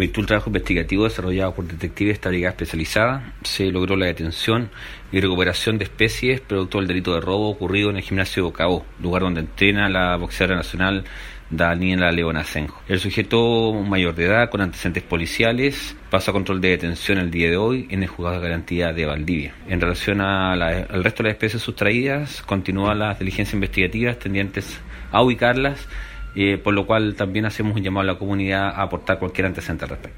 Virtud del trabajo investigativo desarrollado por detectives de brigada especializada, se logró la detención y recuperación de especies producto del delito de robo ocurrido en el gimnasio de Bocabó, lugar donde entrena la boxeadora nacional Daniela León Asenjo. El sujeto mayor de edad con antecedentes policiales pasó a control de detención el día de hoy en el juzgado de garantía de Valdivia. En relación al resto de las especies sustraídas, continúan las diligencias investigativas tendientes a ubicarlas eh, por lo cual también hacemos un llamado a la comunidad a aportar cualquier antecedente al respecto.